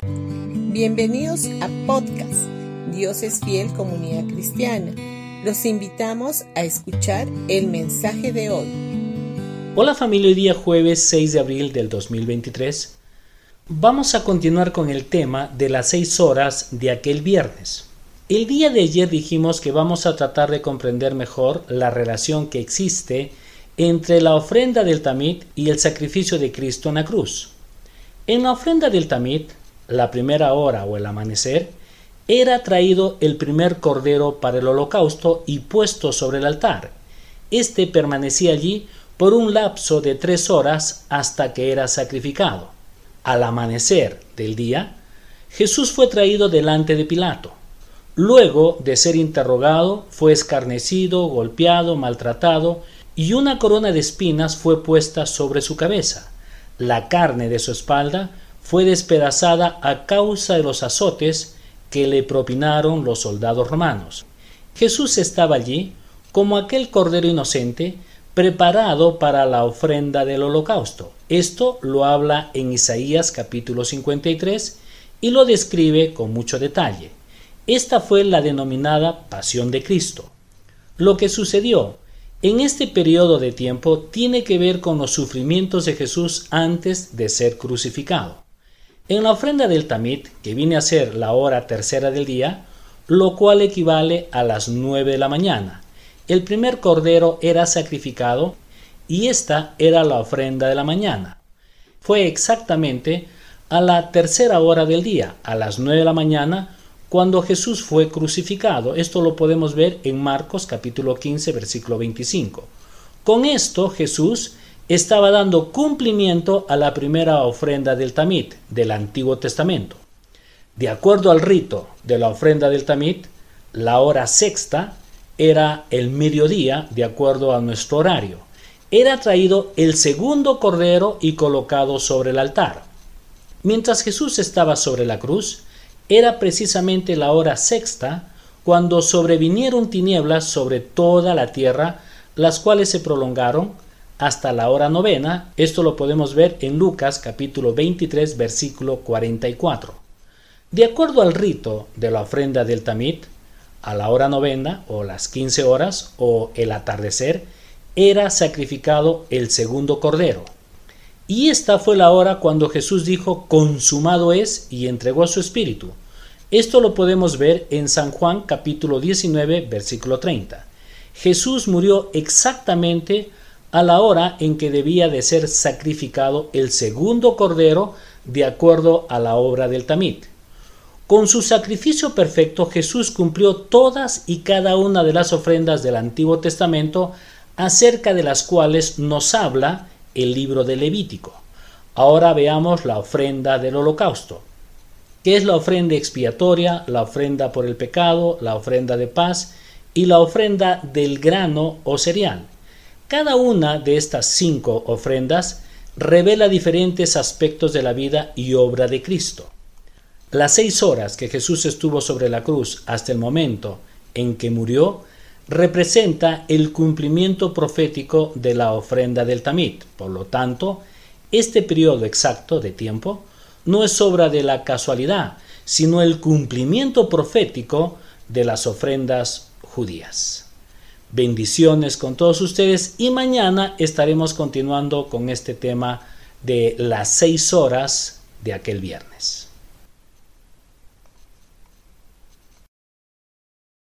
Bienvenidos a podcast Dios es fiel comunidad cristiana. Los invitamos a escuchar el mensaje de hoy. Hola familia, hoy día jueves 6 de abril del 2023. Vamos a continuar con el tema de las 6 horas de aquel viernes. El día de ayer dijimos que vamos a tratar de comprender mejor la relación que existe entre la ofrenda del tamit y el sacrificio de Cristo en la cruz. En la ofrenda del tamit, la primera hora o el amanecer, era traído el primer cordero para el holocausto y puesto sobre el altar. Este permanecía allí por un lapso de tres horas hasta que era sacrificado. Al amanecer del día, Jesús fue traído delante de Pilato. Luego de ser interrogado, fue escarnecido, golpeado, maltratado, y una corona de espinas fue puesta sobre su cabeza. La carne de su espalda fue despedazada a causa de los azotes que le propinaron los soldados romanos. Jesús estaba allí como aquel cordero inocente preparado para la ofrenda del holocausto. Esto lo habla en Isaías capítulo 53 y lo describe con mucho detalle. Esta fue la denominada Pasión de Cristo. Lo que sucedió en este periodo de tiempo tiene que ver con los sufrimientos de Jesús antes de ser crucificado. En la ofrenda del tamit, que viene a ser la hora tercera del día, lo cual equivale a las nueve de la mañana, el primer cordero era sacrificado y esta era la ofrenda de la mañana. Fue exactamente a la tercera hora del día, a las nueve de la mañana, cuando Jesús fue crucificado. Esto lo podemos ver en Marcos capítulo 15 versículo 25. Con esto Jesús estaba dando cumplimiento a la primera ofrenda del tamit del Antiguo Testamento. De acuerdo al rito de la ofrenda del tamit, la hora sexta era el mediodía de acuerdo a nuestro horario. Era traído el segundo cordero y colocado sobre el altar. Mientras Jesús estaba sobre la cruz, era precisamente la hora sexta cuando sobrevinieron tinieblas sobre toda la tierra, las cuales se prolongaron hasta la hora novena. Esto lo podemos ver en Lucas capítulo 23 versículo 44. De acuerdo al rito de la ofrenda del tamit, a la hora novena o las quince horas o el atardecer, era sacrificado el segundo cordero. Y esta fue la hora cuando Jesús dijo, consumado es, y entregó su espíritu. Esto lo podemos ver en San Juan capítulo 19, versículo 30. Jesús murió exactamente a la hora en que debía de ser sacrificado el segundo cordero de acuerdo a la obra del Tamit. Con su sacrificio perfecto Jesús cumplió todas y cada una de las ofrendas del Antiguo Testamento acerca de las cuales nos habla el libro de Levítico. Ahora veamos la ofrenda del holocausto, que es la ofrenda expiatoria, la ofrenda por el pecado, la ofrenda de paz y la ofrenda del grano o cereal. Cada una de estas cinco ofrendas revela diferentes aspectos de la vida y obra de Cristo. Las seis horas que Jesús estuvo sobre la cruz hasta el momento en que murió representa el cumplimiento profético de la ofrenda del Tamit. Por lo tanto, este periodo exacto de tiempo no es obra de la casualidad, sino el cumplimiento profético de las ofrendas judías. Bendiciones con todos ustedes y mañana estaremos continuando con este tema de las seis horas de aquel viernes.